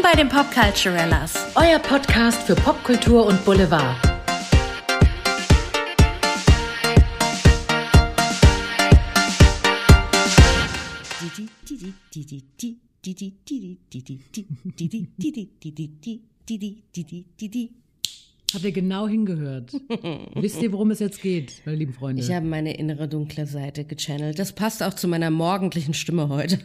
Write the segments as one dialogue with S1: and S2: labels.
S1: Willkommen bei den Popculturellas.
S2: Euer Podcast für Popkultur und Boulevard. Habt ihr genau hingehört? Wisst ihr, worum es jetzt geht, meine lieben Freunde?
S3: Ich habe meine innere dunkle Seite gechannelt. Das passt auch zu meiner morgendlichen Stimme heute.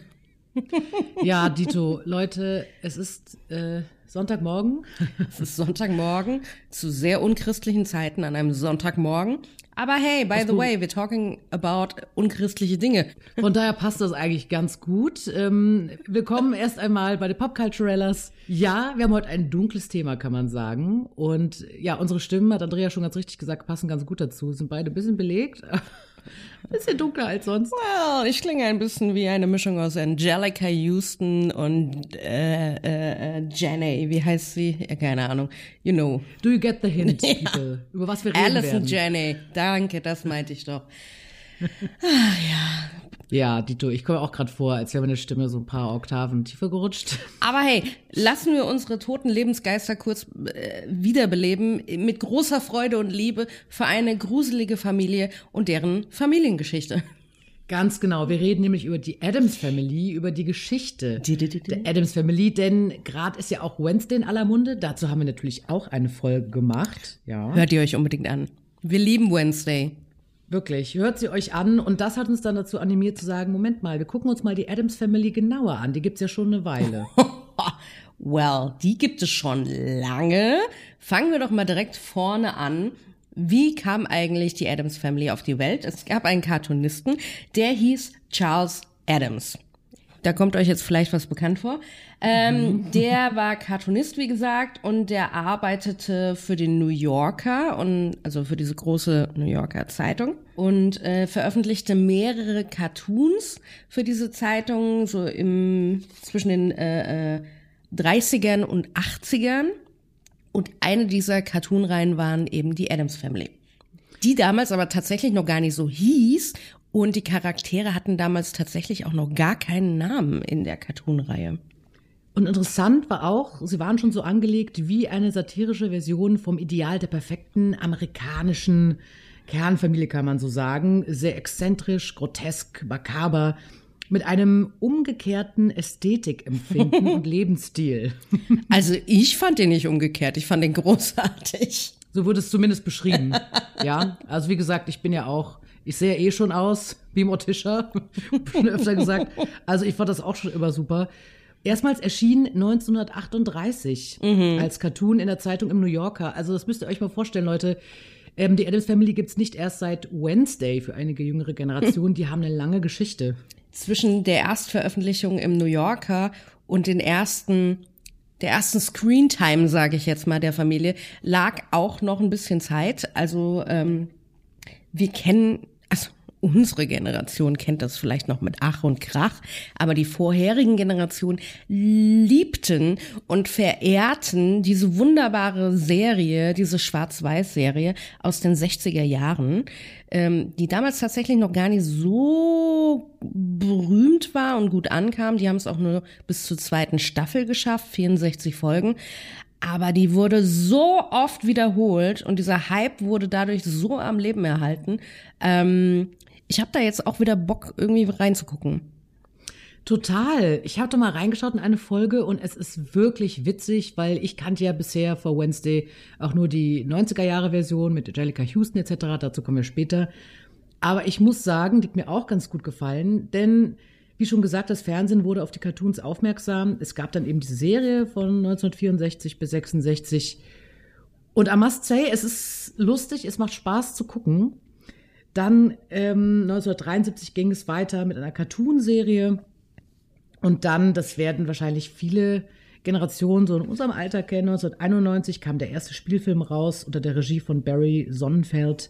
S2: ja, Dito, Leute, es ist äh, Sonntagmorgen.
S3: Es ist Sonntagmorgen zu sehr unchristlichen Zeiten an einem Sonntagmorgen. Aber hey, by the way, we're talking about unchristliche Dinge.
S2: Von daher passt das eigentlich ganz gut. Ähm, willkommen erst einmal bei den Popculturellas. Ja, wir haben heute ein dunkles Thema, kann man sagen. Und ja, unsere Stimmen, hat Andrea schon ganz richtig gesagt, passen ganz gut dazu. Sind beide ein bisschen belegt. Bisschen dunkler als sonst.
S3: Well, ich klinge ein bisschen wie eine Mischung aus Angelica Houston und äh, äh, äh Jenny. Wie heißt sie? Ja, keine Ahnung. You know.
S2: Do you get the hint, people? Über was wir reden
S3: Alison
S2: werden.
S3: Jenny. Danke, das meinte ich doch. ah, ja,
S2: ja, Dito, ich komme auch gerade vor, als wäre meine Stimme so ein paar Oktaven tiefer gerutscht.
S3: Aber hey, lassen wir unsere toten Lebensgeister kurz äh, wiederbeleben mit großer Freude und Liebe für eine gruselige Familie und deren Familiengeschichte.
S2: Ganz genau. Wir reden nämlich über die Adams Family, über die Geschichte der Adams Family, denn gerade ist ja auch Wednesday in aller Munde. Dazu haben wir natürlich auch eine Folge gemacht. Ja.
S3: Hört ihr euch unbedingt an. Wir lieben Wednesday.
S2: Wirklich, hört sie euch an. Und das hat uns dann dazu animiert zu sagen, Moment mal, wir gucken uns mal die Adams Family genauer an. Die gibt's ja schon eine Weile.
S3: well, die gibt es schon lange. Fangen wir doch mal direkt vorne an. Wie kam eigentlich die Adams Family auf die Welt? Es gab einen Cartoonisten, der hieß Charles Adams. Da kommt euch jetzt vielleicht was bekannt vor. Ähm, der war Cartoonist, wie gesagt, und der arbeitete für den New Yorker und also für diese große New Yorker Zeitung und äh, veröffentlichte mehrere Cartoons für diese Zeitung, so im zwischen den äh, äh, 30ern und 80ern. Und eine dieser Cartoonreihen waren eben die Adams Family. Die damals aber tatsächlich noch gar nicht so hieß und die Charaktere hatten damals tatsächlich auch noch gar keinen Namen in der Cartoon-Reihe.
S2: Und interessant war auch, sie waren schon so angelegt wie eine satirische Version vom Ideal der perfekten amerikanischen Kernfamilie, kann man so sagen. Sehr exzentrisch, grotesk, makaber, mit einem umgekehrten Ästhetikempfinden und Lebensstil.
S3: Also ich fand den nicht umgekehrt, ich fand den großartig.
S2: So wurde es zumindest beschrieben. ja, also wie gesagt, ich bin ja auch ich sehe eh schon aus wie Morticia, schon öfter gesagt. Also ich fand das auch schon immer super. Erstmals erschien 1938 mhm. als Cartoon in der Zeitung im New Yorker. Also das müsst ihr euch mal vorstellen, Leute. Ähm, die Adams Family gibt's nicht erst seit Wednesday für einige jüngere Generationen. Die haben eine lange Geschichte.
S3: Zwischen der Erstveröffentlichung im New Yorker und den ersten der ersten Screentime, sage ich jetzt mal, der Familie, lag auch noch ein bisschen Zeit. Also ähm, wir kennen unsere Generation kennt das vielleicht noch mit Ach und Krach, aber die vorherigen Generationen liebten und verehrten diese wunderbare Serie, diese Schwarz-Weiß-Serie aus den 60er Jahren, ähm, die damals tatsächlich noch gar nicht so berühmt war und gut ankam. Die haben es auch nur bis zur zweiten Staffel geschafft, 64 Folgen aber die wurde so oft wiederholt und dieser Hype wurde dadurch so am Leben erhalten. Ähm, ich habe da jetzt auch wieder Bock, irgendwie reinzugucken.
S2: Total. Ich habe da mal reingeschaut in eine Folge und es ist wirklich witzig, weil ich kannte ja bisher vor Wednesday auch nur die 90er Jahre Version mit Angelica Houston etc. Dazu kommen wir später. Aber ich muss sagen, die hat mir auch ganz gut gefallen, denn wie schon gesagt, das Fernsehen wurde auf die Cartoons aufmerksam. Es gab dann eben diese Serie von 1964 bis 66. Und I must say, es ist lustig, es macht Spaß zu gucken. Dann ähm, 1973 ging es weiter mit einer Cartoonserie. Und dann, das werden wahrscheinlich viele Generationen so in unserem Alter kennen, 1991 kam der erste Spielfilm raus unter der Regie von Barry Sonnenfeld.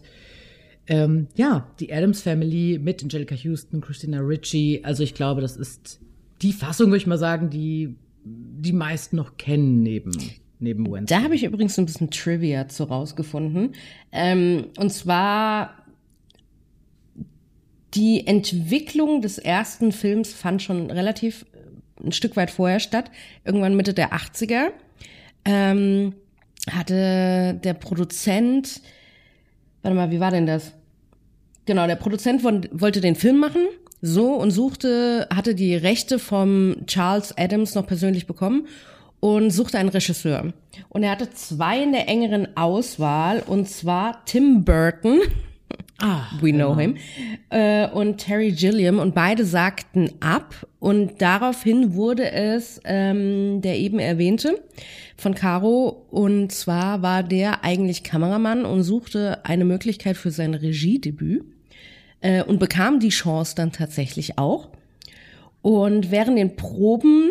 S2: Ähm, ja, die Adams Family mit Angelica Houston, Christina Ritchie. Also ich glaube, das ist die Fassung, würde ich mal sagen, die die meisten noch kennen neben neben.
S3: Da habe ich übrigens ein bisschen Trivia zu rausgefunden. Ähm, und zwar die Entwicklung des ersten Films fand schon relativ ein Stück weit vorher statt, irgendwann Mitte der 80er. Ähm, hatte der Produzent, warte mal, wie war denn das? Genau, der Produzent wollte den Film machen, so und suchte, hatte die Rechte vom Charles Adams noch persönlich bekommen und suchte einen Regisseur. Und er hatte zwei in der engeren Auswahl, und zwar Tim Burton, ah, we know genau. him, äh, und Terry Gilliam, und beide sagten ab. Und daraufhin wurde es ähm, der eben erwähnte von Caro, und zwar war der eigentlich Kameramann und suchte eine Möglichkeit für sein Regiedebüt äh, und bekam die Chance dann tatsächlich auch. Und während den Proben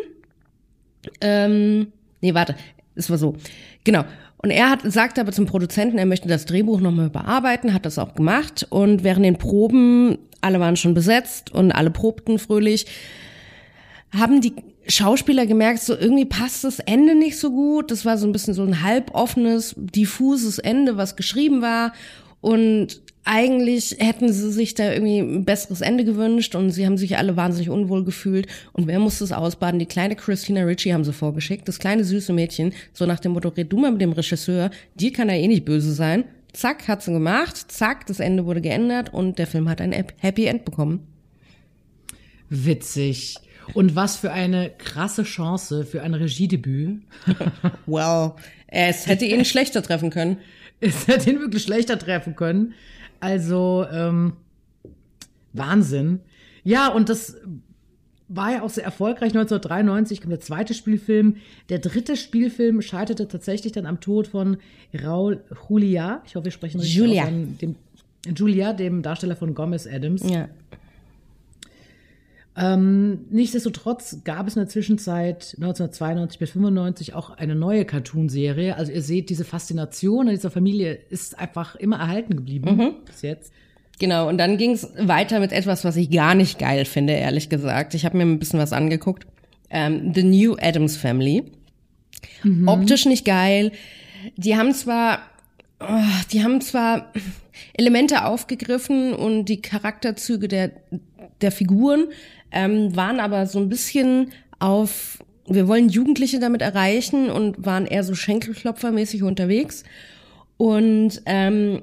S3: ähm, nee, warte, es war so. Genau. Und er hat, sagte aber zum Produzenten, er möchte das Drehbuch nochmal überarbeiten, hat das auch gemacht. Und während den Proben, alle waren schon besetzt und alle probten fröhlich, haben die Schauspieler gemerkt, so irgendwie passt das Ende nicht so gut. Das war so ein bisschen so ein halboffenes, diffuses Ende, was geschrieben war. Und eigentlich hätten sie sich da irgendwie ein besseres Ende gewünscht und sie haben sich alle wahnsinnig unwohl gefühlt. Und wer musste es ausbaden? Die kleine Christina Ritchie haben sie vorgeschickt, das kleine süße Mädchen, so nach dem Motto, red du mal mit dem Regisseur, dir kann er eh nicht böse sein. Zack, hat sie gemacht, zack, das Ende wurde geändert und der Film hat ein Happy End bekommen.
S2: Witzig. Und was für eine krasse Chance für ein Regiedebüt.
S3: well, es hätte ihn schlechter treffen können.
S2: Es hätte ihn wirklich schlechter treffen können. Also ähm, Wahnsinn. Ja, und das war ja auch sehr erfolgreich. 1993 kam der zweite Spielfilm. Der dritte Spielfilm scheiterte tatsächlich dann am Tod von Raul Julia. Ich hoffe, wir sprechen richtig
S3: Julia.
S2: Aus, dem, Julia, dem Darsteller von Gomez Adams.
S3: Ja.
S2: Ähm, nichtsdestotrotz gab es in der Zwischenzeit 1992 bis 95 auch eine neue Cartoonserie. Also ihr seht, diese Faszination an dieser Familie ist einfach immer erhalten geblieben mhm. bis jetzt.
S3: Genau, und dann ging es weiter mit etwas, was ich gar nicht geil finde, ehrlich gesagt. Ich habe mir ein bisschen was angeguckt. Ähm, The New Adams Family. Mhm. Optisch nicht geil. Die haben zwar, oh, die haben zwar Elemente aufgegriffen und die Charakterzüge der, der Figuren, ähm, waren aber so ein bisschen auf, wir wollen Jugendliche damit erreichen und waren eher so Schenkelklopfermäßig unterwegs. Und ähm,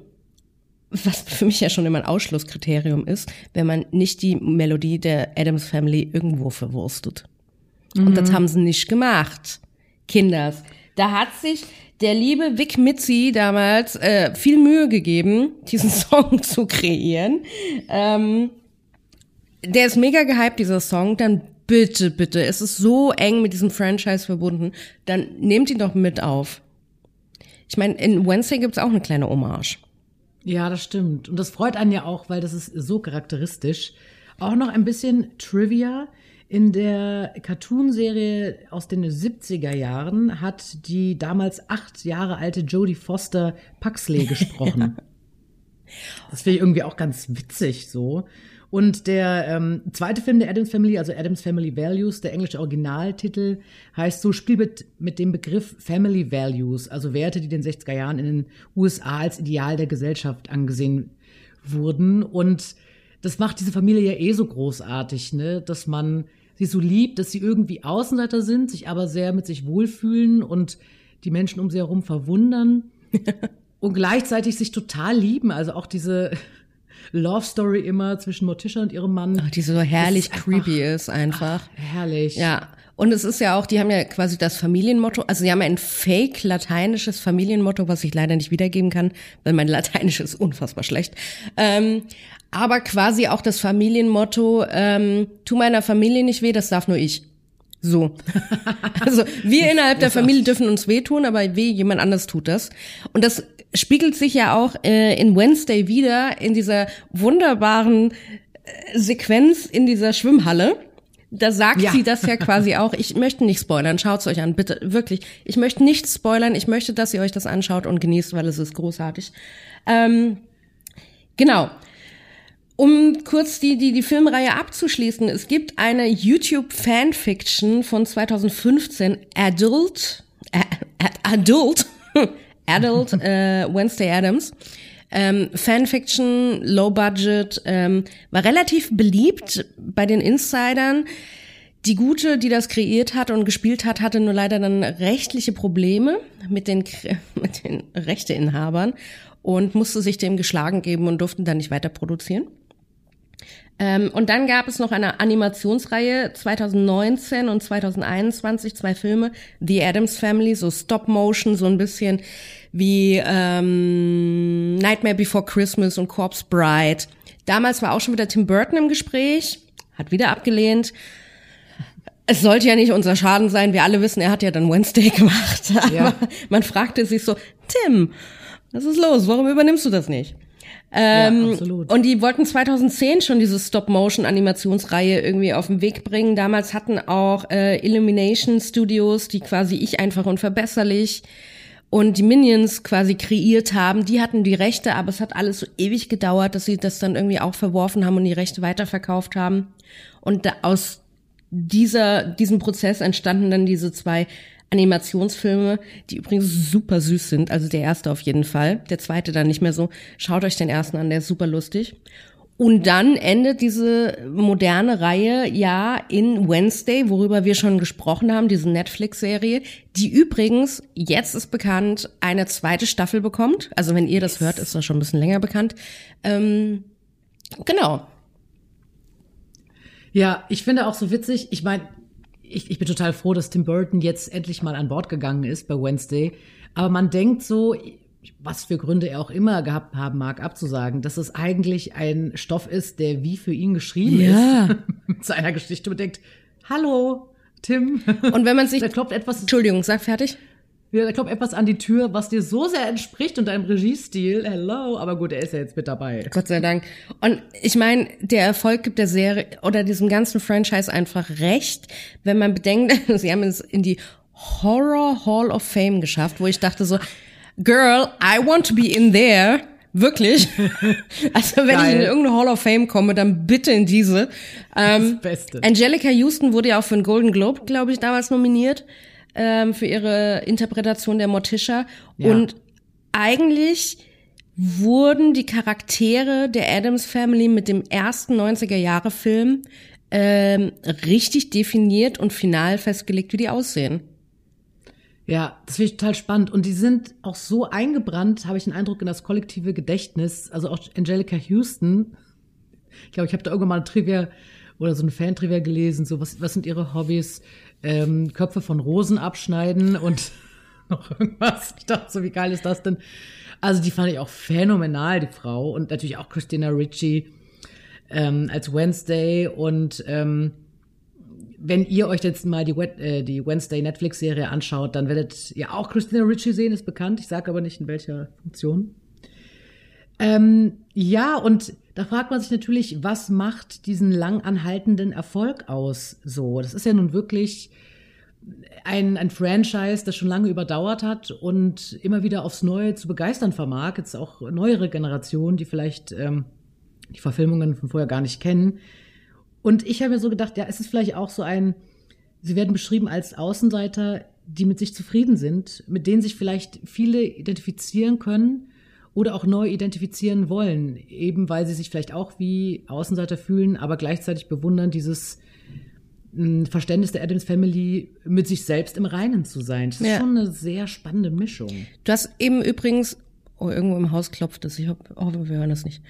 S3: was für mich ja schon immer ein Ausschlusskriterium ist, wenn man nicht die Melodie der Adams Family irgendwo verwurstet. Mhm. Und das mhm. haben sie nicht gemacht. Kinders. Da hat sich der liebe Vic Mitzi damals äh, viel Mühe gegeben, diesen Song zu kreieren. Ähm, der ist mega gehypt, dieser Song, dann bitte, bitte, es ist so eng mit diesem Franchise verbunden, dann nehmt ihn doch mit auf. Ich meine, in Wednesday gibt's auch eine kleine Hommage.
S2: Ja, das stimmt. Und das freut einen ja auch, weil das ist so charakteristisch. Auch noch ein bisschen Trivia. In der Cartoonserie aus den 70er Jahren hat die damals acht Jahre alte Jodie Foster Puxley gesprochen. Das finde ich irgendwie auch ganz witzig so. Und der ähm, zweite Film der Adams Family, also Adams Family Values, der englische Originaltitel, heißt so, spielt mit, mit dem Begriff Family Values, also Werte, die in den 60er Jahren in den USA als Ideal der Gesellschaft angesehen wurden. Und das macht diese Familie ja eh so großartig, ne? dass man sie so liebt, dass sie irgendwie Außenseiter sind, sich aber sehr mit sich wohlfühlen und die Menschen um sie herum verwundern und gleichzeitig sich total lieben. Also auch diese Love Story immer zwischen Morticia und ihrem Mann.
S3: Ach, die so herrlich ist creepy einfach, ist einfach.
S2: Ach, herrlich.
S3: Ja. Und es ist ja auch, die haben ja quasi das Familienmotto, also sie haben ein fake lateinisches Familienmotto, was ich leider nicht wiedergeben kann, weil mein Lateinisch ist unfassbar schlecht. Ähm, aber quasi auch das Familienmotto, ähm, tu meiner Familie nicht weh, das darf nur ich. So. Also wir innerhalb der Familie dürfen uns wehtun, aber weh, jemand anders tut das. Und das spiegelt sich ja auch äh, in Wednesday wieder, in dieser wunderbaren äh, Sequenz in dieser Schwimmhalle. Da sagt ja. sie das ja quasi auch. Ich möchte nicht spoilern. Schaut's euch an, bitte, wirklich. Ich möchte nicht spoilern. Ich möchte, dass ihr euch das anschaut und genießt, weil es ist großartig. Ähm, genau. Um kurz die, die, die Filmreihe abzuschließen, es gibt eine YouTube-Fanfiction von 2015, Adult, äh, Adult, Adult äh, Wednesday Adams. Ähm, Fanfiction, Low Budget, ähm, war relativ beliebt bei den Insidern. Die Gute, die das kreiert hat und gespielt hat, hatte nur leider dann rechtliche Probleme mit den, mit den Rechteinhabern und musste sich dem geschlagen geben und durften dann nicht weiter produzieren. Ähm, und dann gab es noch eine Animationsreihe 2019 und 2021, zwei Filme, The Adams Family, so Stop Motion, so ein bisschen wie ähm, Nightmare Before Christmas und Corpse Bride. Damals war auch schon wieder Tim Burton im Gespräch, hat wieder abgelehnt es sollte ja nicht unser Schaden sein. Wir alle wissen, er hat ja dann Wednesday gemacht. Aber ja. man fragte sich so, Tim, was ist los? Warum übernimmst du das nicht? Ähm, ja, absolut. Und die wollten 2010 schon diese Stop-Motion-Animationsreihe irgendwie auf den Weg bringen. Damals hatten auch äh, Illumination Studios, die quasi ich einfach unverbesserlich und die Minions quasi kreiert haben, die hatten die Rechte, aber es hat alles so ewig gedauert, dass sie das dann irgendwie auch verworfen haben und die Rechte weiterverkauft haben. Und da, aus dieser, diesem Prozess entstanden dann diese zwei Animationsfilme, die übrigens super süß sind. Also der erste auf jeden Fall, der zweite dann nicht mehr so. Schaut euch den ersten an, der ist super lustig. Und dann endet diese moderne Reihe ja in Wednesday, worüber wir schon gesprochen haben, diese Netflix-Serie, die übrigens, jetzt ist bekannt, eine zweite Staffel bekommt. Also wenn ihr das hört, ist das schon ein bisschen länger bekannt. Ähm, genau.
S2: Ja, ich finde auch so witzig, ich meine, ich, ich bin total froh, dass Tim Burton jetzt endlich mal an Bord gegangen ist bei Wednesday. Aber man denkt so, was für Gründe er auch immer gehabt haben mag, abzusagen, dass es eigentlich ein Stoff ist, der wie für ihn geschrieben ja. ist. Mit seiner Geschichte und denkt, hallo, Tim.
S3: Und wenn man sich. da klopft etwas. Entschuldigung, sag fertig.
S2: Ja, da kommt etwas an die Tür, was dir so sehr entspricht und deinem Regiestil. Hello. Aber gut, er ist ja jetzt mit dabei.
S3: Gott sei Dank. Und ich meine, der Erfolg gibt der Serie oder diesem ganzen Franchise einfach recht, wenn man bedenkt, sie haben es in die Horror Hall of Fame geschafft, wo ich dachte so, Girl, I want to be in there. Wirklich. Also wenn Geil. ich in irgendeine Hall of Fame komme, dann bitte in diese. Ähm, das Beste. Angelica Houston wurde ja auch für einen Golden Globe, glaube ich, damals nominiert ähm, für ihre Interpretation der Morticia. Ja. Und eigentlich wurden die Charaktere der Adams Family mit dem ersten 90er Jahre Film ähm, richtig definiert und final festgelegt, wie die aussehen.
S2: Ja, das finde ich total spannend. Und die sind auch so eingebrannt, habe ich den Eindruck, in das kollektive Gedächtnis. Also auch Angelica Houston. Ich glaube, ich habe da irgendwann mal ein Trivia oder so ein Fan-Trivia gelesen. So, was, was sind ihre Hobbys? Ähm, Köpfe von Rosen abschneiden und noch irgendwas. Ich dachte so, wie geil ist das denn? Also die fand ich auch phänomenal, die Frau. Und natürlich auch Christina Ricci ähm, als Wednesday. Und ähm, wenn ihr euch jetzt mal die, äh, die Wednesday Netflix-Serie anschaut, dann werdet ihr auch Christina Ricci sehen, ist bekannt. Ich sage aber nicht, in welcher Funktion. Ähm, ja, und da fragt man sich natürlich, was macht diesen lang anhaltenden Erfolg aus? So, das ist ja nun wirklich ein, ein Franchise, das schon lange überdauert hat und immer wieder aufs Neue zu begeistern vermag. Jetzt auch neuere Generationen, die vielleicht ähm, die Verfilmungen von vorher gar nicht kennen. Und ich habe mir so gedacht, ja, es ist vielleicht auch so ein, sie werden beschrieben als Außenseiter, die mit sich zufrieden sind, mit denen sich vielleicht viele identifizieren können oder auch neu identifizieren wollen, eben weil sie sich vielleicht auch wie Außenseiter fühlen, aber gleichzeitig bewundern dieses hm, Verständnis der Adams Family, mit sich selbst im Reinen zu sein. Das ist ja. schon eine sehr spannende Mischung.
S3: Du hast eben übrigens, oh, irgendwo im Haus klopft es, ich hoffe, wir hören das nicht.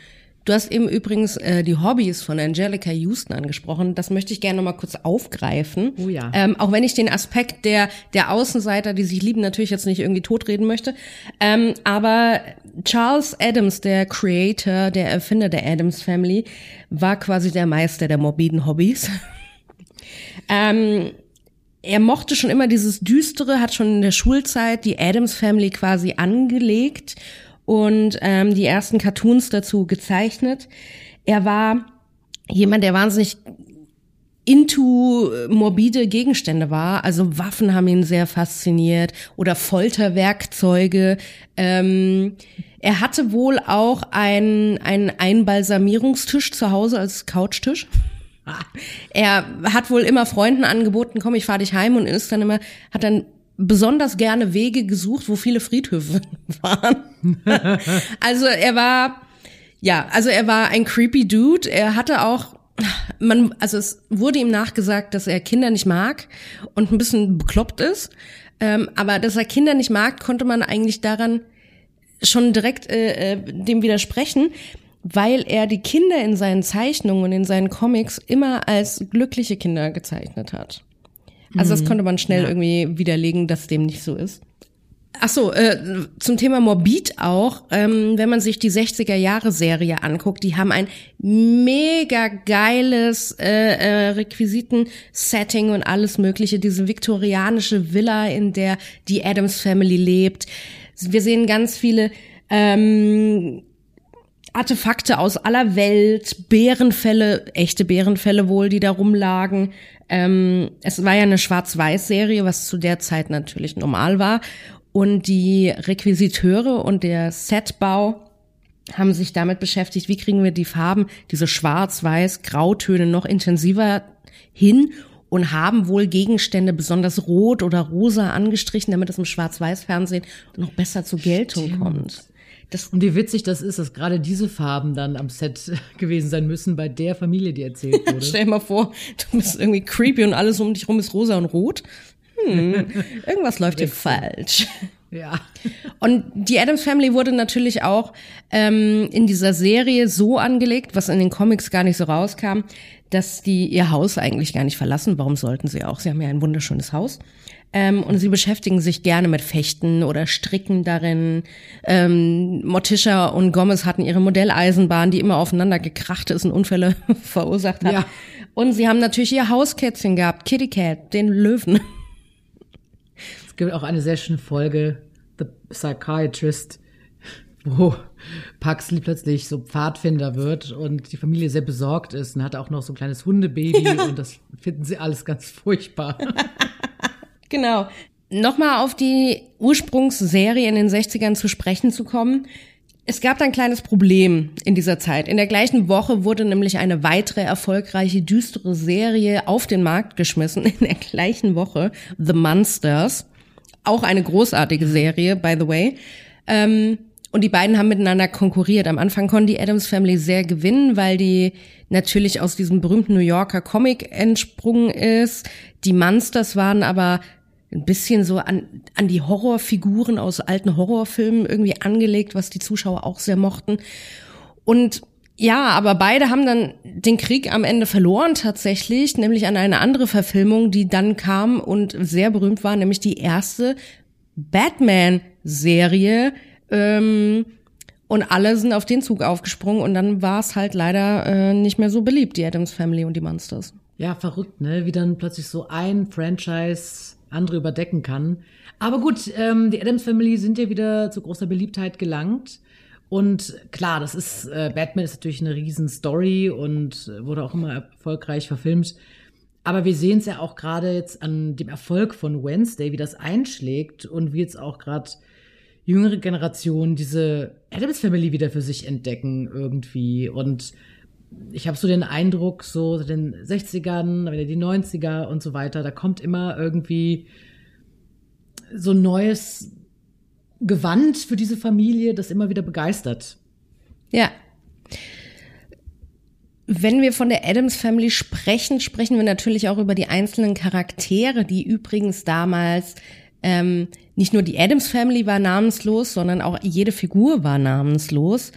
S3: Du hast eben übrigens äh, die Hobbys von Angelica Houston angesprochen. Das möchte ich gerne noch mal kurz aufgreifen. Oh ja. Ähm, auch wenn ich den Aspekt der der Außenseiter, die sich lieben, natürlich jetzt nicht irgendwie totreden möchte. Ähm, aber Charles Adams, der Creator, der Erfinder der Adams Family, war quasi der Meister der morbiden Hobbys. ähm, er mochte schon immer dieses Düstere, hat schon in der Schulzeit die Adams Family quasi angelegt und ähm, die ersten Cartoons dazu gezeichnet. Er war jemand, der wahnsinnig into morbide Gegenstände war. Also Waffen haben ihn sehr fasziniert oder Folterwerkzeuge. Ähm, er hatte wohl auch einen, einen Einbalsamierungstisch zu Hause als Couchtisch. Er hat wohl immer Freunden angeboten, komm, ich fahr dich heim und ist dann immer, hat dann besonders gerne Wege gesucht, wo viele Friedhöfe waren. also er war, ja, also er war ein creepy Dude. Er hatte auch man, also es wurde ihm nachgesagt, dass er Kinder nicht mag und ein bisschen bekloppt ist. Ähm, aber dass er Kinder nicht mag, konnte man eigentlich daran schon direkt äh, äh, dem widersprechen, weil er die Kinder in seinen Zeichnungen und in seinen Comics immer als glückliche Kinder gezeichnet hat. Also das mhm. konnte man schnell ja. irgendwie widerlegen, dass dem nicht so ist. Ach so, äh, zum Thema Morbid auch, ähm, wenn man sich die 60er Jahre Serie anguckt, die haben ein mega geiles äh, äh, Requisiten-Setting und alles mögliche, diese viktorianische Villa, in der die Adams Family lebt. Wir sehen ganz viele ähm, Artefakte aus aller Welt, Bärenfälle, echte Bärenfälle wohl, die da rumlagen. Ähm, es war ja eine Schwarz-Weiß-Serie, was zu der Zeit natürlich normal war. Und die Requisiteure und der Setbau haben sich damit beschäftigt, wie kriegen wir die Farben, diese schwarz-weiß Grautöne noch intensiver hin und haben wohl Gegenstände besonders rot oder rosa angestrichen, damit es im Schwarz-Weiß-Fernsehen noch besser zur Geltung Stimmt. kommt.
S2: Das und wie witzig das ist, dass gerade diese Farben dann am Set gewesen sein müssen bei der Familie, die erzählt wurde.
S3: Stell dir mal vor, du bist irgendwie creepy und alles um dich rum ist rosa und rot hm, irgendwas läuft hier falsch.
S2: Ja.
S3: Und die Adams Family wurde natürlich auch ähm, in dieser Serie so angelegt, was in den Comics gar nicht so rauskam, dass die ihr Haus eigentlich gar nicht verlassen. Warum sollten sie auch? Sie haben ja ein wunderschönes Haus. Ähm, und sie beschäftigen sich gerne mit Fechten oder Stricken darin. Ähm, Morticia und Gomez hatten ihre Modelleisenbahn, die immer aufeinander gekracht ist und Unfälle verursacht hat. Ja. Und sie haben natürlich ihr Hauskätzchen gehabt, Kitty Cat, den Löwen.
S2: Es gibt auch eine sehr schöne Folge, The Psychiatrist, wo Paxley plötzlich so Pfadfinder wird und die Familie sehr besorgt ist und hat auch noch so ein kleines Hundebaby ja. und das finden sie alles ganz furchtbar.
S3: Genau. Nochmal auf die Ursprungsserie in den 60ern zu sprechen zu kommen. Es gab da ein kleines Problem in dieser Zeit. In der gleichen Woche wurde nämlich eine weitere erfolgreiche, düstere Serie auf den Markt geschmissen. In der gleichen Woche, The Monsters. Auch eine großartige Serie, by the way. Ähm, und die beiden haben miteinander konkurriert. Am Anfang konnten die Adams Family sehr gewinnen, weil die natürlich aus diesem berühmten New Yorker Comic entsprungen ist. Die Monsters waren aber ein bisschen so an, an die Horrorfiguren aus alten Horrorfilmen irgendwie angelegt, was die Zuschauer auch sehr mochten. Und ja, aber beide haben dann den Krieg am Ende verloren tatsächlich, nämlich an eine andere Verfilmung, die dann kam und sehr berühmt war, nämlich die erste Batman-Serie. Ähm, und alle sind auf den Zug aufgesprungen und dann war es halt leider äh, nicht mehr so beliebt, die Adams Family und die Monsters.
S2: Ja, verrückt, ne? Wie dann plötzlich so ein Franchise andere überdecken kann. Aber gut, ähm, die Adams Family sind ja wieder zu großer Beliebtheit gelangt. Und klar, das ist, äh, Batman ist natürlich eine riesen Story und wurde auch immer erfolgreich verfilmt. Aber wir sehen es ja auch gerade jetzt an dem Erfolg von Wednesday, wie das einschlägt und wie jetzt auch gerade jüngere Generationen diese Adams Family wieder für sich entdecken irgendwie. Und ich habe so den Eindruck, so in den 60ern, wieder die 90er und so weiter, da kommt immer irgendwie so ein neues Gewand für diese Familie, das immer wieder begeistert.
S3: Ja. Wenn wir von der Adams Family sprechen, sprechen wir natürlich auch über die einzelnen Charaktere, die übrigens damals ähm, nicht nur die Adams Family war namenslos, sondern auch jede Figur war namenslos.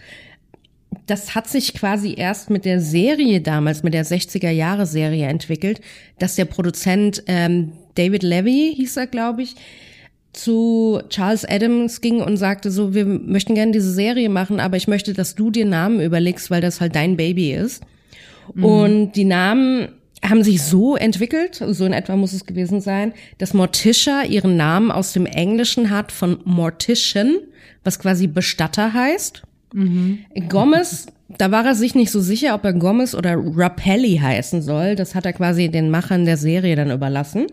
S3: Das hat sich quasi erst mit der Serie damals, mit der 60er Jahre Serie entwickelt, dass der Produzent ähm, David Levy hieß er, glaube ich, zu Charles Adams ging und sagte so, wir möchten gerne diese Serie machen, aber ich möchte, dass du dir Namen überlegst, weil das halt dein Baby ist. Mhm. Und die Namen haben sich so entwickelt, so in etwa muss es gewesen sein, dass Morticia ihren Namen aus dem Englischen hat von Mortician, was quasi Bestatter heißt. Mhm. Gomez, da war er sich nicht so sicher, ob er Gomez oder Rapelli heißen soll. Das hat er quasi den Machern der Serie dann überlassen.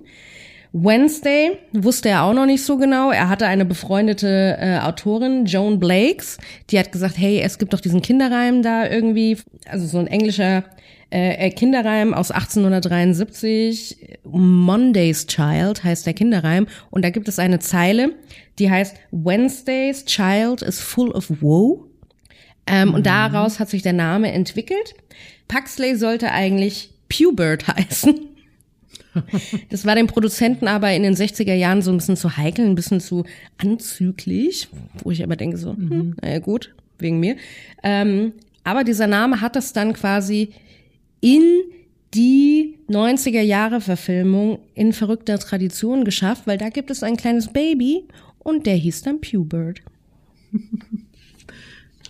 S3: Wednesday wusste er auch noch nicht so genau. Er hatte eine befreundete äh, Autorin, Joan Blakes, die hat gesagt, hey, es gibt doch diesen Kinderreim da irgendwie, also so ein englischer äh, Kinderreim aus 1873, Monday's Child heißt der Kinderreim und da gibt es eine Zeile, die heißt Wednesday's Child is full of woe Ähm, mhm. Und daraus hat sich der Name entwickelt. Paxley sollte eigentlich Pewbird heißen. Das war dem Produzenten aber in den 60er Jahren so ein bisschen zu heikel, ein bisschen zu anzüglich, wo ich aber denke so, hm, mhm. naja gut, wegen mir. Ähm, aber dieser Name hat das dann quasi in die 90er Jahre Verfilmung in verrückter Tradition geschafft, weil da gibt es ein kleines Baby und der hieß dann Pewbird.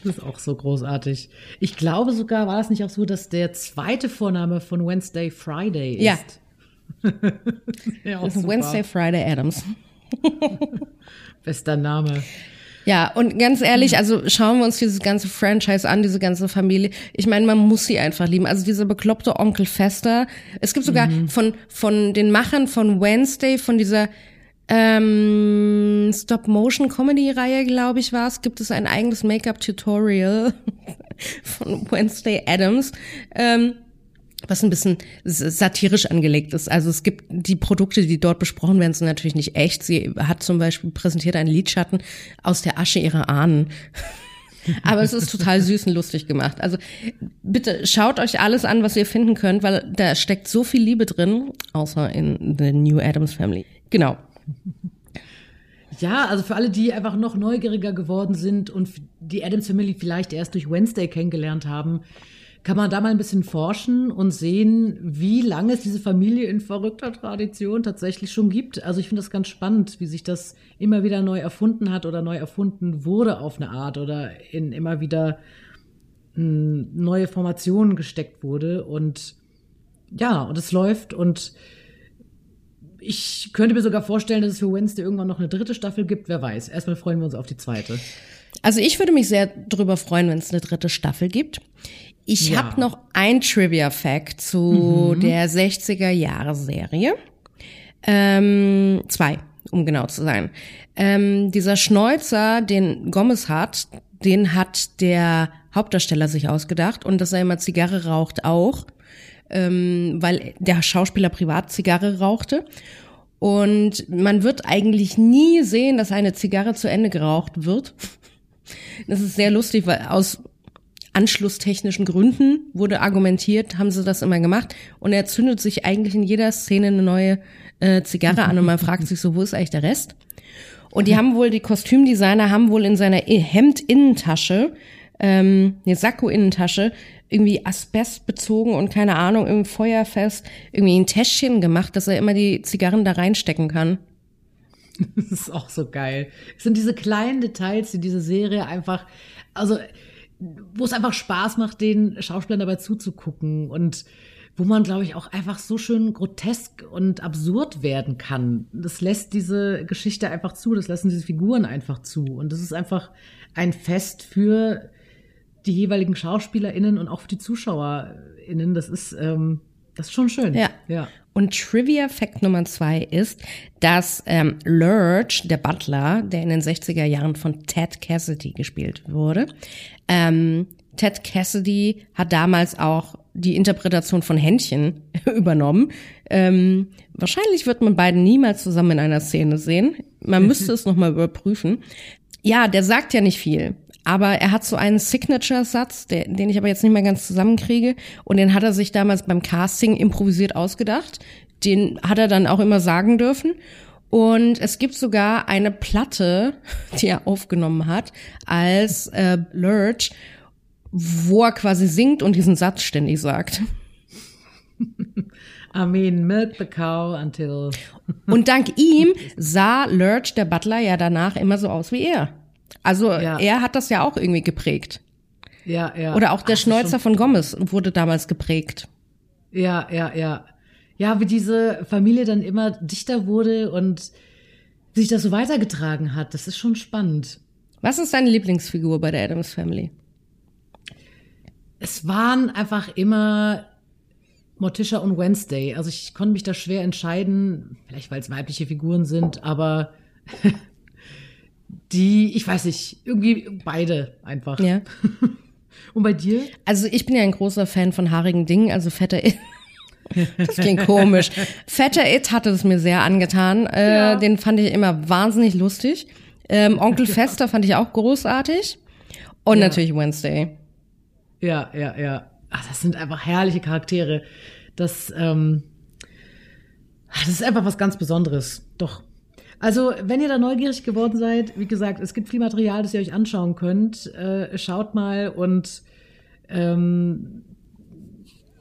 S2: Das ist auch so großartig. Ich glaube sogar, war es nicht auch so, dass der zweite Vorname von Wednesday Friday ist?
S3: Ja. ja das ist Wednesday Friday Adams.
S2: Bester Name.
S3: Ja, und ganz ehrlich, also schauen wir uns dieses ganze Franchise an, diese ganze Familie. Ich meine, man muss sie einfach lieben. Also dieser bekloppte Onkel Fester. Es gibt sogar mhm. von, von den Machern von Wednesday, von dieser ähm, Stop-Motion-Comedy-Reihe, glaube ich, war es, gibt es ein eigenes Make-up-Tutorial von Wednesday Adams. Ähm, was ein bisschen satirisch angelegt ist. Also es gibt die Produkte, die dort besprochen werden, sind natürlich nicht echt. Sie hat zum Beispiel präsentiert einen Lidschatten aus der Asche ihrer Ahnen. Aber es ist total süß und lustig gemacht. Also bitte schaut euch alles an, was ihr finden könnt, weil da steckt so viel Liebe drin, außer in The New Adams Family. Genau.
S2: Ja, also für alle, die einfach noch neugieriger geworden sind und die Adams Family vielleicht erst durch Wednesday kennengelernt haben, kann man da mal ein bisschen forschen und sehen, wie lange es diese Familie in verrückter Tradition tatsächlich schon gibt. Also ich finde das ganz spannend, wie sich das immer wieder neu erfunden hat oder neu erfunden wurde auf eine Art oder in immer wieder hm, neue Formationen gesteckt wurde. Und ja, und es läuft und ich könnte mir sogar vorstellen, dass es für Wednesday irgendwann noch eine dritte Staffel gibt. Wer weiß. Erstmal freuen wir uns auf die zweite.
S3: Also ich würde mich sehr darüber freuen, wenn es eine dritte Staffel gibt. Ich ja. habe noch ein Trivia-Fact zu mhm. der 60er-Jahre-Serie. Ähm, zwei, um genau zu sein. Ähm, dieser Schnäuzer, den Gomez hat, den hat der Hauptdarsteller sich ausgedacht und dass er immer Zigarre raucht auch, ähm, weil der Schauspieler privat Zigarre rauchte. Und man wird eigentlich nie sehen, dass eine Zigarre zu Ende geraucht wird. Das ist sehr lustig, weil aus anschlusstechnischen Gründen wurde argumentiert, haben sie das immer gemacht. Und er zündet sich eigentlich in jeder Szene eine neue äh, Zigarre an und man fragt sich so, wo ist eigentlich der Rest? Und die haben wohl, die Kostümdesigner haben wohl in seiner Hemdinnentasche, ähm, eine Sakko-Innentasche, irgendwie Asbest bezogen und keine Ahnung, irgendwie feuerfest, irgendwie ein Täschchen gemacht, dass er immer die Zigarren da reinstecken kann.
S2: Das ist auch so geil. Es sind diese kleinen Details, die diese Serie einfach, also wo es einfach Spaß macht, den Schauspielern dabei zuzugucken und wo man, glaube ich, auch einfach so schön grotesk und absurd werden kann. Das lässt diese Geschichte einfach zu, das lassen diese Figuren einfach zu. Und das ist einfach ein Fest für die jeweiligen SchauspielerInnen und auch für die ZuschauerInnen. Das ist, ähm, das ist schon schön.
S3: Ja. ja. Und Trivia Fact Nummer zwei ist, dass ähm, Lurch, der Butler, der in den 60er Jahren von Ted Cassidy gespielt wurde, ähm, Ted Cassidy hat damals auch die Interpretation von Händchen übernommen. Ähm, wahrscheinlich wird man beiden niemals zusammen in einer Szene sehen. Man müsste es nochmal überprüfen. Ja, der sagt ja nicht viel. Aber er hat so einen Signature-Satz, den ich aber jetzt nicht mehr ganz zusammenkriege. Und den hat er sich damals beim Casting improvisiert ausgedacht. Den hat er dann auch immer sagen dürfen. Und es gibt sogar eine Platte, die er aufgenommen hat, als äh, Lurch, wo er quasi singt und diesen Satz ständig sagt.
S2: I mean, milk the cow until.
S3: und dank ihm sah Lurch, der Butler, ja danach immer so aus wie er. Also ja. er hat das ja auch irgendwie geprägt.
S2: Ja, ja.
S3: Oder auch der Ach, Schnäuzer von Gomez wurde damals geprägt.
S2: Ja, ja, ja. Ja, wie diese Familie dann immer dichter wurde und sich das so weitergetragen hat. Das ist schon spannend.
S3: Was ist deine Lieblingsfigur bei der Adams Family?
S2: Es waren einfach immer Morticia und Wednesday. Also ich konnte mich da schwer entscheiden, vielleicht weil es weibliche Figuren sind, aber die, ich weiß nicht, irgendwie beide einfach.
S3: Ja.
S2: Und bei dir?
S3: Also ich bin ja ein großer Fan von haarigen Dingen, also fetter It. Das klingt komisch. Fetter It hatte es mir sehr angetan. Äh, ja. Den fand ich immer wahnsinnig lustig. Ähm, Onkel Fester fand ich auch großartig. Und
S2: Ja.
S3: natürlich Wednesday.
S2: Ja, ja, ja. Ach, das sind einfach herrliche Charaktere. Das, ähm, das ist einfach was ganz Besonderes. Doch. Also, wenn ihr da neugierig geworden seid, wie gesagt, es gibt viel Material, das ihr euch anschauen könnt. Äh, schaut mal und ähm,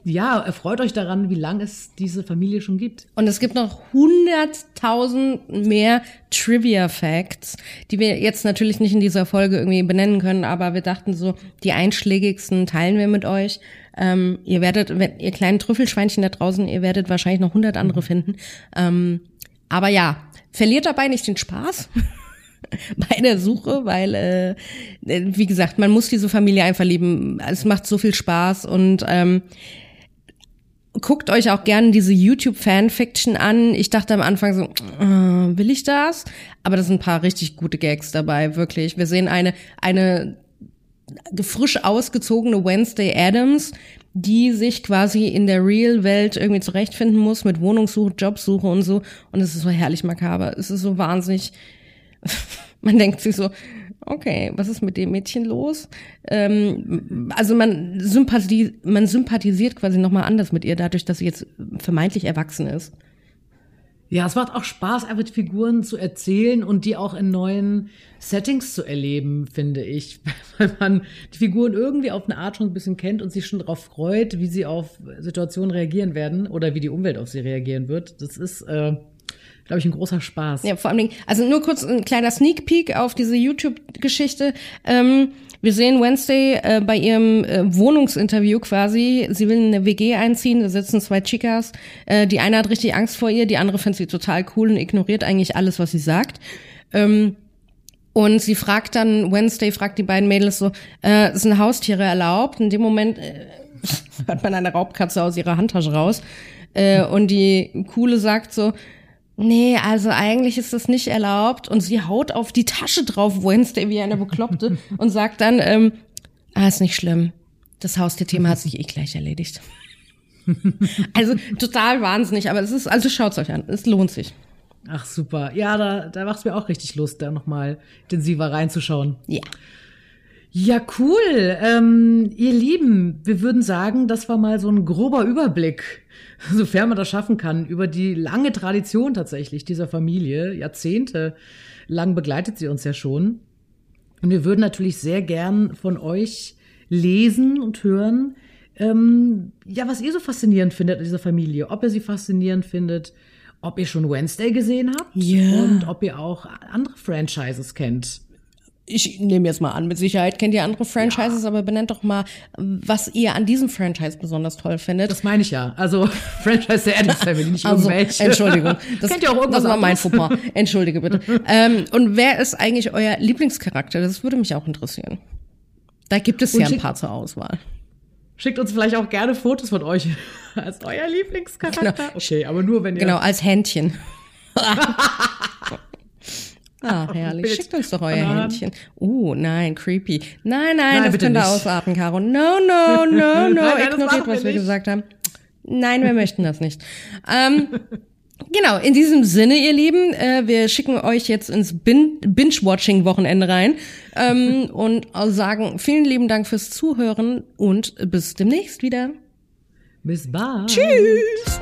S2: ja, erfreut euch daran, wie lange es diese Familie schon gibt.
S3: Und es gibt noch hunderttausend mehr Trivia-Facts, die wir jetzt natürlich nicht in dieser Folge irgendwie benennen können, aber wir dachten so, die einschlägigsten teilen wir mit euch. Ähm, ihr werdet, wenn, ihr kleinen Trüffelschweinchen da draußen, ihr werdet wahrscheinlich noch hundert andere finden. Ähm, aber ja, verliert dabei nicht den Spaß. bei der Suche, weil, äh, wie gesagt, man muss diese Familie einfach lieben. Es macht so viel Spaß und ähm, guckt euch auch gerne diese YouTube-Fanfiction an. Ich dachte am Anfang so, äh, will ich das? Aber da sind ein paar richtig gute Gags dabei, wirklich. Wir sehen eine, eine frisch ausgezogene Wednesday Adams, die sich quasi in der Real-Welt irgendwie zurechtfinden muss mit Wohnungssuche, Jobsuche und so. Und es ist so herrlich makaber. Es ist so wahnsinnig. Man denkt sich so, okay, was ist mit dem Mädchen los? Ähm, also man, sympathie, man sympathisiert quasi nochmal anders mit ihr, dadurch, dass sie jetzt vermeintlich erwachsen ist.
S2: Ja, es macht auch Spaß, einfach die Figuren zu erzählen und die auch in neuen Settings zu erleben, finde ich. Weil man die Figuren irgendwie auf eine Art schon ein bisschen kennt und sich schon darauf freut, wie sie auf Situationen reagieren werden oder wie die Umwelt auf sie reagieren wird. Das ist, äh, glaube ich, ein großer Spaß.
S3: Ja, vor allen Dingen, also nur kurz ein kleiner Sneak Peek auf diese YouTube-Geschichte. Ähm, wir sehen Wednesday äh, bei ihrem äh, Wohnungsinterview quasi. Sie will in eine WG einziehen, da sitzen zwei Chicas. Äh, die eine hat richtig Angst vor ihr, die andere findet sie total cool und ignoriert eigentlich alles, was sie sagt. Ähm, und sie fragt dann, Wednesday fragt die beiden Mädels so, äh, sind Haustiere erlaubt? In dem Moment äh, hört man eine Raubkatze aus ihrer Handtasche raus. Äh, und die Coole sagt so, Nee, also eigentlich ist das nicht erlaubt. Und sie haut auf die Tasche drauf, Wednesday wie eine Bekloppte, und sagt dann, ähm, ah, ist nicht schlimm. Das Haustierthema hat sich eh gleich erledigt. also total wahnsinnig, aber es ist, also schaut's euch an, es lohnt sich.
S2: Ach super. Ja, da, da macht's mir auch richtig Lust, da nochmal intensiver reinzuschauen.
S3: Ja.
S2: Ja, cool. Ähm, ihr Lieben, wir würden sagen, das war mal so ein grober Überblick, sofern man das schaffen kann, über die lange Tradition tatsächlich dieser Familie. Jahrzehnte lang begleitet sie uns ja schon. Und wir würden natürlich sehr gern von euch lesen und hören, ähm, ja, was ihr so faszinierend findet an dieser Familie. Ob ihr sie faszinierend findet, ob ihr schon Wednesday gesehen habt
S3: Ja.
S2: und ob ihr auch andere Franchises kennt.
S3: Ich nehme jetzt mal an, mit Sicherheit kennt ihr andere Franchises, aber benennt doch mal, was ihr an diesem Franchise besonders toll findet.
S2: Das meine ich ja. Also Franchise der Addams Family, nicht
S3: Also,
S2: irgendwelche.
S3: Entschuldigung. Das,
S2: Kennt ihr auch irgendwas
S3: das war mein? Fauxpas. Entschuldige bitte. ähm, und wer ist eigentlich euer Lieblingscharakter? Das würde mich auch interessieren. Da gibt es
S2: Und
S3: ja ein paar zur Auswahl.
S2: Schickt uns vielleicht auch gerne Fotos von euch als euer Lieblingscharakter.
S3: Genau.
S2: Okay, aber nur wenn ihr.
S3: Genau, als Händchen. Ah, herrlich. Schickt uns doch euer. Händchen. Uh, nein, creepy. Nein, nein,
S2: Nein,
S3: das könnte ausarten, Caro. No, no, no, no.
S2: Nein,
S3: Ignoriert, was wir
S2: nicht.
S3: gesagt haben. Nein, wir möchten das nicht. Ähm, genau, in diesem Sinne, ihr Lieben, äh, wir schicken euch jetzt ins Bin Binge-Watching-Wochenende rein ähm, und sagen vielen lieben Dank fürs Zuhören und bis demnächst wieder.
S2: Bis bald.
S3: Tschüss.